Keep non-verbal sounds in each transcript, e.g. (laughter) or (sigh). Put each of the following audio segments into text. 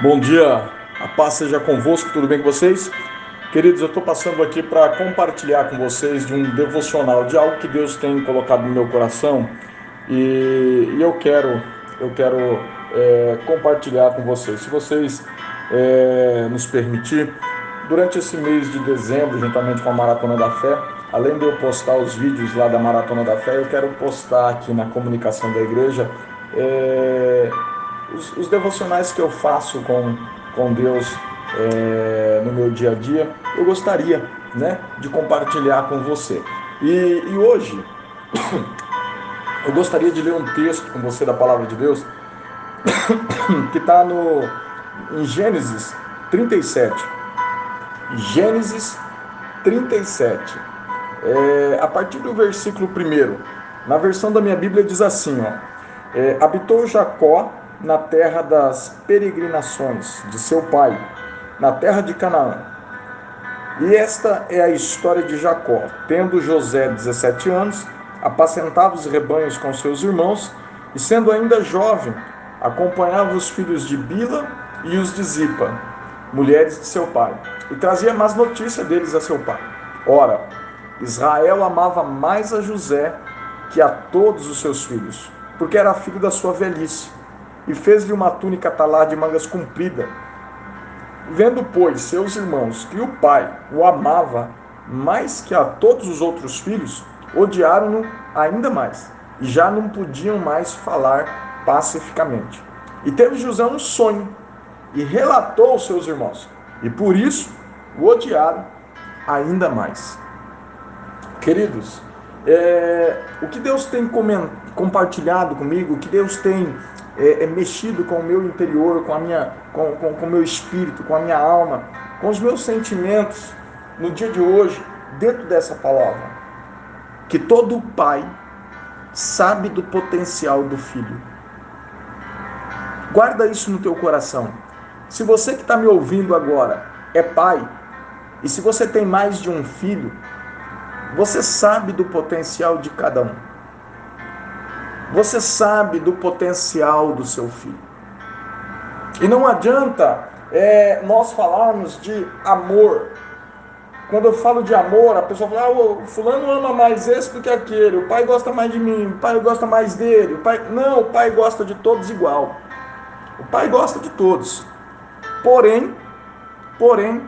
Bom dia, a paz seja convosco, tudo bem com vocês? Queridos, eu estou passando aqui para compartilhar com vocês de um devocional, de algo que Deus tem colocado no meu coração e, e eu quero, eu quero é, compartilhar com vocês. Se vocês é, nos permitir, durante esse mês de dezembro, juntamente com a Maratona da Fé, além de eu postar os vídeos lá da Maratona da Fé, eu quero postar aqui na comunicação da igreja é, os, os, devocionais que eu faço com, com Deus é, no meu dia a dia, eu gostaria né, de compartilhar com você. E, e hoje (coughs) eu gostaria de ler um texto com você da palavra de Deus (coughs) que está no em Gênesis 37. Gênesis 37. É, a partir do versículo 1, na versão da minha Bíblia diz assim: ó, é, habitou Jacó na terra das peregrinações de seu pai, na terra de Canaã. E esta é a história de Jacó. Tendo José 17 anos, apacentava os rebanhos com seus irmãos, e sendo ainda jovem, acompanhava os filhos de Bila e os de Zipa, mulheres de seu pai, e trazia más notícias deles a seu pai. Ora, Israel amava mais a José que a todos os seus filhos, porque era filho da sua velhice e fez-lhe uma túnica talar de mangas comprida. Vendo, pois, seus irmãos que o pai o amava mais que a todos os outros filhos, odiaram-no ainda mais e já não podiam mais falar pacificamente. E teve José um sonho e relatou aos seus irmãos, e por isso o odiaram ainda mais. Queridos, é, o que Deus tem compartilhado comigo, o que Deus tem é, é mexido com o meu interior, com a minha, com, com, com o meu espírito, com a minha alma, com os meus sentimentos no dia de hoje, dentro dessa palavra. Que todo pai sabe do potencial do filho. Guarda isso no teu coração. Se você que está me ouvindo agora é pai, e se você tem mais de um filho, você sabe do potencial de cada um. Você sabe do potencial do seu filho. E não adianta é, nós falarmos de amor. Quando eu falo de amor, a pessoa fala, ah, o fulano ama mais esse do que aquele, o pai gosta mais de mim, o pai gosta mais dele, o pai. Não, o pai gosta de todos igual. O pai gosta de todos. Porém, porém,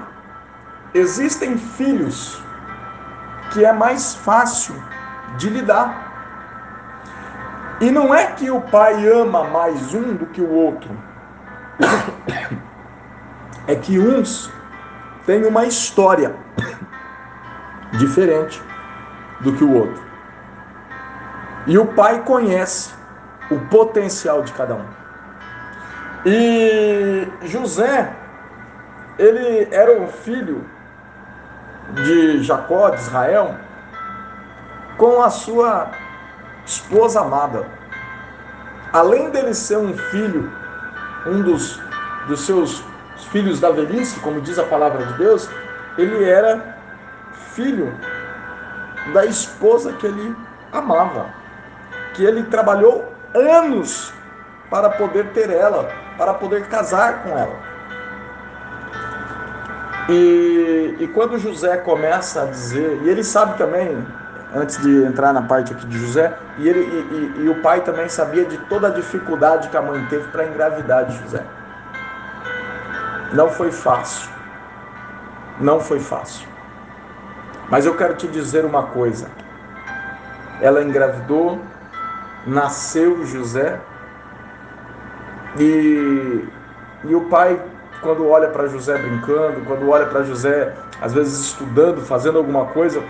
existem filhos que é mais fácil de lidar. E não é que o pai ama mais um do que o outro. É que uns têm uma história diferente do que o outro. E o pai conhece o potencial de cada um. E José, ele era o filho de Jacó, de Israel, com a sua esposa amada. Além dele ser um filho, um dos, dos seus filhos da velhice, como diz a palavra de Deus, ele era filho da esposa que ele amava, que ele trabalhou anos para poder ter ela, para poder casar com ela. E, e quando José começa a dizer, e ele sabe também, antes de entrar na parte aqui de José, e, ele, e, e, e o pai também sabia de toda a dificuldade que a mãe teve para engravidar de José. Não foi fácil. Não foi fácil. Mas eu quero te dizer uma coisa. Ela engravidou, nasceu José, e, e o pai quando olha para José brincando, quando olha para José, às vezes estudando, fazendo alguma coisa,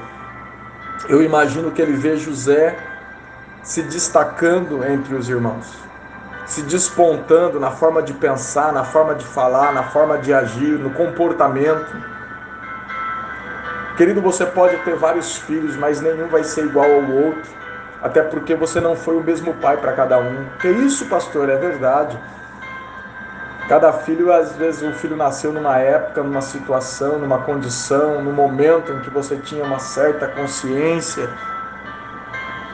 eu imagino que ele vê José se destacando entre os irmãos, se despontando na forma de pensar, na forma de falar, na forma de agir, no comportamento. Querido, você pode ter vários filhos, mas nenhum vai ser igual ao outro, até porque você não foi o mesmo pai para cada um. Que isso, pastor, é verdade. Cada filho, às vezes, o filho nasceu numa época, numa situação, numa condição, num momento em que você tinha uma certa consciência.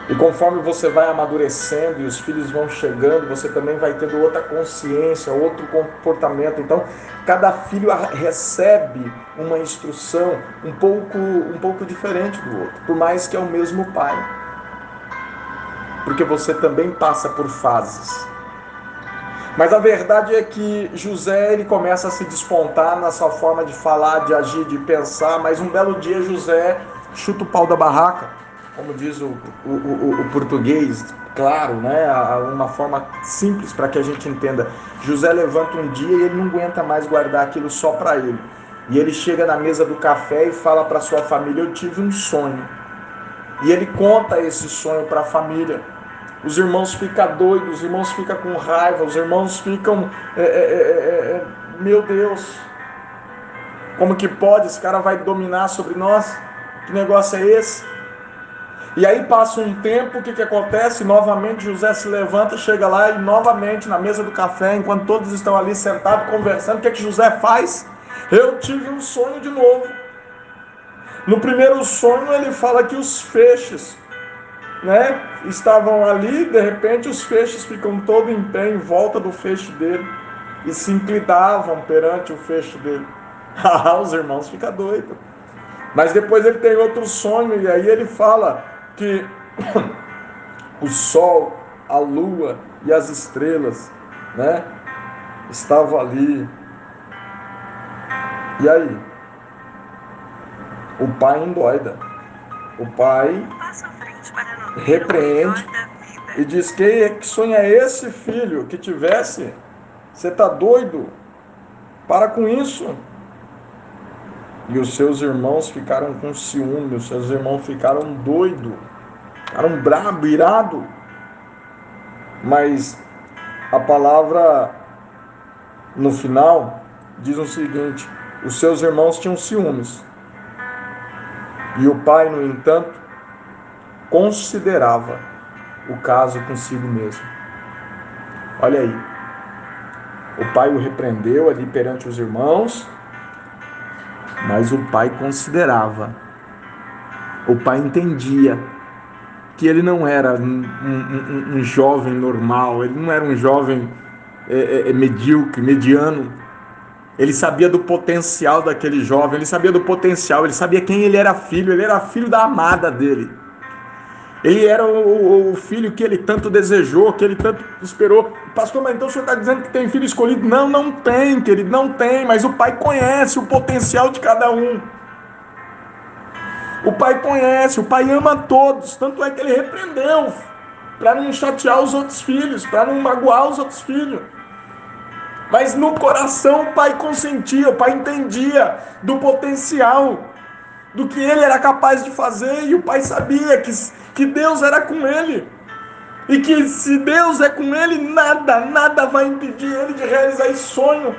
E conforme você vai amadurecendo e os filhos vão chegando, você também vai tendo outra consciência, outro comportamento. Então, cada filho recebe uma instrução um pouco, um pouco diferente do outro, por mais que é o mesmo pai. Porque você também passa por fases. Mas a verdade é que José ele começa a se despontar na sua forma de falar, de agir, de pensar, mas um belo dia José chuta o pau da barraca como diz o, o, o, o português, claro, né? uma forma simples para que a gente entenda. José levanta um dia e ele não aguenta mais guardar aquilo só para ele. E ele chega na mesa do café e fala para sua família: Eu tive um sonho. E ele conta esse sonho para a família. Os irmãos ficam doidos, os irmãos ficam com raiva, os irmãos ficam. É, é, é, meu Deus, como que pode? Esse cara vai dominar sobre nós? Que negócio é esse? E aí passa um tempo, o que, que acontece? Novamente José se levanta, chega lá e novamente na mesa do café, enquanto todos estão ali sentados conversando, o que, que José faz? Eu tive um sonho de novo. No primeiro sonho ele fala que os feixes né, estavam ali, de repente os feixes ficam todo em pé em volta do feixe dele e se inclinavam perante o feixe dele. (laughs) Ah, os irmãos ficam doidos. Mas depois ele tem outro sonho e aí ele fala que (coughs) o sol, a lua e as estrelas, né, estavam ali. E aí? O pai endoida. O pai repreende e diz: que, que é esse, filho, que tivesse? Você está doido? Para com isso. E os seus irmãos ficaram com ciúme, os seus irmãos ficaram doidos, ficaram brabo, irado. Mas a palavra no final diz o seguinte: os seus irmãos tinham ciúmes. E o pai, no entanto, considerava o caso consigo mesmo. Olha aí. O pai o repreendeu ali perante os irmãos mas o pai considerava, o pai entendia que ele não era um, um, um jovem normal, ele não era um jovem é, é, é, medíocre, mediano. Ele sabia do potencial daquele jovem, ele sabia do potencial, ele sabia quem ele era filho, ele era filho da amada dele. Ele era o, o, filho que ele tanto desejou, que ele tanto esperou. Pastor, mas então o senhor está dizendo que tem filho escolhido? Não, não tem, querido, não tem. Mas o pai conhece o potencial de cada um. O pai conhece, o pai ama todos. Tanto é que ele repreendeu para não chatear os outros filhos, para não magoar os outros filhos. Mas no coração o pai consentia, o pai entendia do potencial, do que ele era capaz de fazer, e o pai sabia que que Deus era com ele. E que se Deus é com ele, nada, nada vai impedir ele de realizar esse sonho.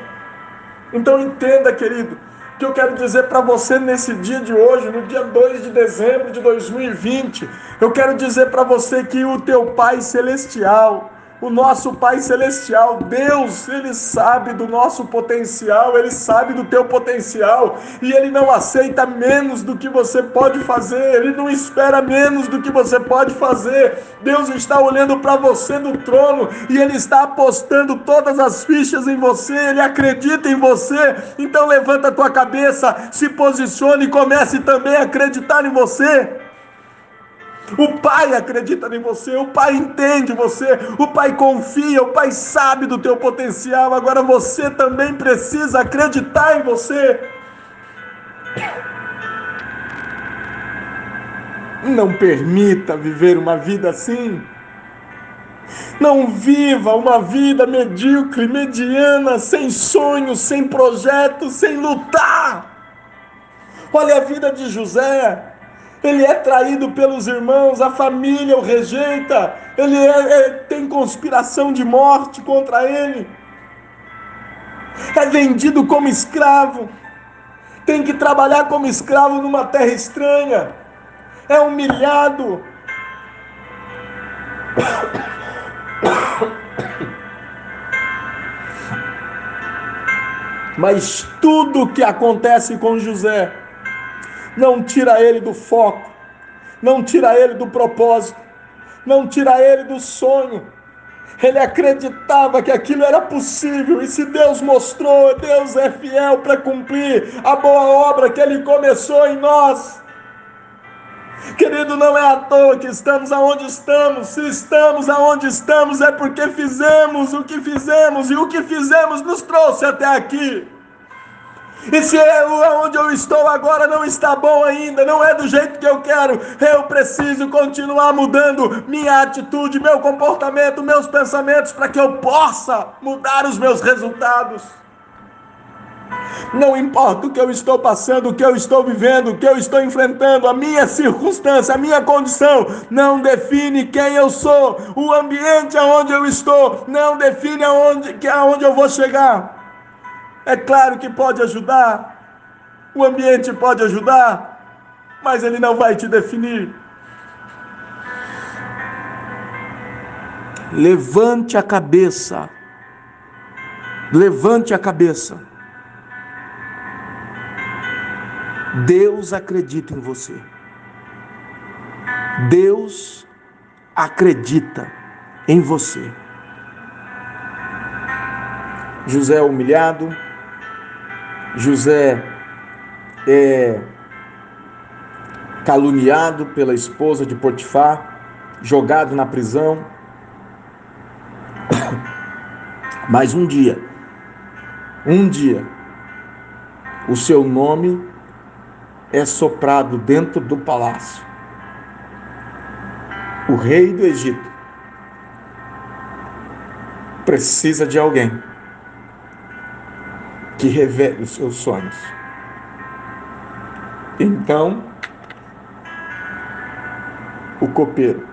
Então entenda, querido, que eu quero dizer para você nesse dia de hoje, no dia 2 de dezembro de 2020, eu quero dizer para você que o teu Pai celestial, o nosso Pai Celestial, Deus, Ele sabe do nosso potencial, Ele sabe do teu potencial e Ele não aceita menos do que você pode fazer, Ele não espera menos do que você pode fazer. Deus está olhando para você no trono e Ele está apostando todas as fichas em você, Ele acredita em você. Então levanta a tua cabeça, se posicione e comece também a acreditar em você. O pai acredita em você, o pai entende você, o pai confia, o pai sabe do teu potencial. Agora você também precisa acreditar em você. Não permita viver uma vida assim. Não viva uma vida medíocre, mediana, sem sonhos, sem projetos, sem lutar. Olha a vida de José ele é traído pelos irmãos, a família o rejeita, ele é, é, tem conspiração de morte contra ele, é vendido como escravo, tem que trabalhar como escravo numa terra estranha, é humilhado. Mas tudo que acontece com José, não tira ele do foco, não tira ele do propósito, não tira ele do sonho. Ele acreditava que aquilo era possível, e se Deus mostrou, Deus é fiel para cumprir a boa obra que ele começou em nós. Querido, não é à toa que estamos aonde estamos. Se estamos aonde estamos é porque fizemos o que fizemos e o que fizemos nos trouxe até aqui. E se eu, onde eu estou agora não está bom ainda, não é do jeito que eu quero, eu preciso continuar mudando minha atitude, meu comportamento, meus pensamentos, para que eu possa mudar os meus resultados. Não importa o que eu estou passando, o que eu estou vivendo, o que eu estou enfrentando, a minha circunstância, a minha condição, não define quem eu sou. O ambiente aonde eu estou não define aonde, aonde eu vou chegar. É claro que pode ajudar, o ambiente pode ajudar, mas ele não vai te definir. Levante a cabeça. Levante a cabeça. Deus acredita em você. Deus acredita em você. José humilhado, José é caluniado pela esposa de Potifar, jogado na prisão. (coughs) Mas um dia, um dia, o seu nome é soprado dentro do palácio. O rei do Egito precisa de alguém que revele os seus sonhos. Então, o copeiro,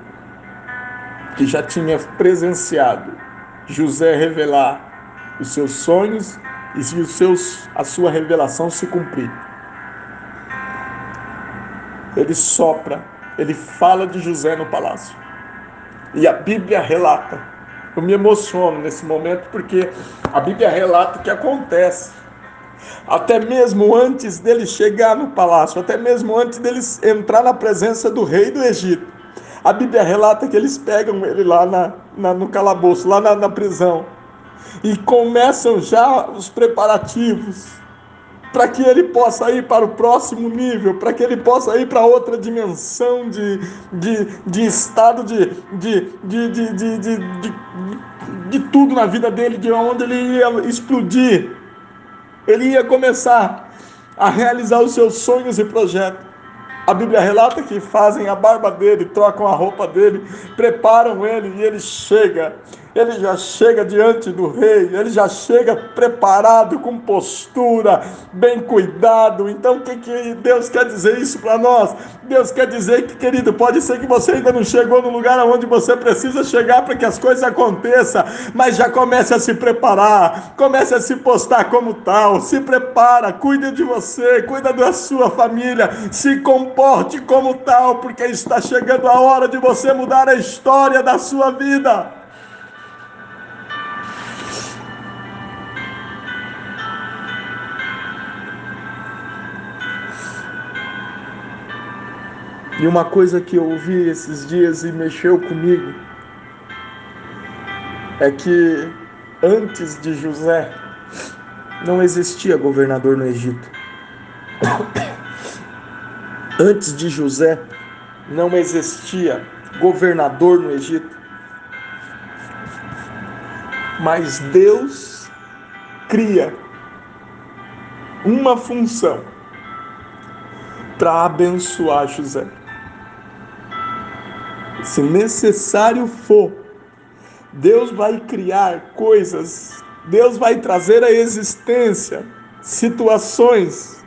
que já tinha presenciado José revelar os seus sonhos e os seus, a sua revelação se cumprir, ele sopra, ele fala de José no palácio. E a Bíblia relata. Eu me emociono nesse momento porque a Bíblia relata o que acontece. Até mesmo antes dele chegar no palácio, até mesmo antes dele entrar na presença do rei do Egito. A Bíblia relata que eles pegam ele lá na, na no calabouço, lá na, na prisão, e começam já os preparativos para que ele possa ir para o próximo nível, para que ele possa ir para outra dimensão de, de, de estado de, de, de, de, de, de, de, de tudo na vida dele, de onde ele ia explodir. Ele ia começar a realizar os seus sonhos e projetos. A Bíblia relata que fazem a barba dele, trocam a roupa dele, preparam ele e ele chega ele já chega diante do rei, ele já chega preparado, com postura, bem cuidado. Então, o que, que Deus quer dizer isso para nós? Deus quer dizer que, querido, pode ser que você ainda não chegou no lugar onde você precisa chegar para que as coisas aconteçam, mas já comece a se preparar, comece a se postar como tal, se prepara, cuide de você, cuida da sua família, se comporte como tal, porque está chegando a hora de você mudar a história da sua vida. E uma coisa que eu ouvi esses dias e mexeu comigo é que antes de José não existia governador no Egito. (coughs) Antes de José não existia governador no Egito. Mas Deus cria uma função para abençoar José se necessário for, Deus vai criar coisas, Deus vai trazer à existência situações,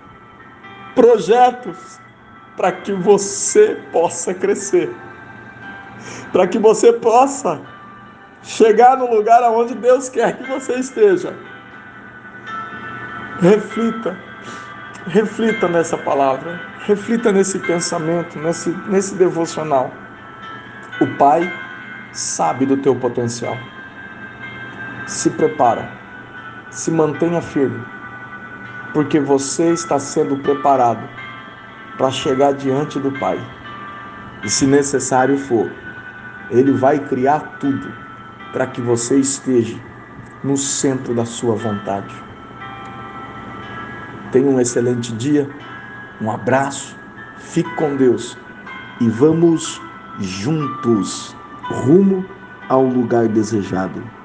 projetos para que você possa crescer, para que você possa chegar no lugar aonde Deus quer que você esteja. Reflita, reflita nessa palavra, reflita nesse pensamento, nesse, nesse devocional. O Pai sabe do teu potencial. Se prepara, se mantenha firme, porque você está sendo preparado para chegar diante do Pai. E se necessário for, Ele vai criar tudo para que você esteja no centro da sua vontade. Tenha um excelente dia, um abraço, fique com Deus e vamos juntos rumo ao lugar desejado.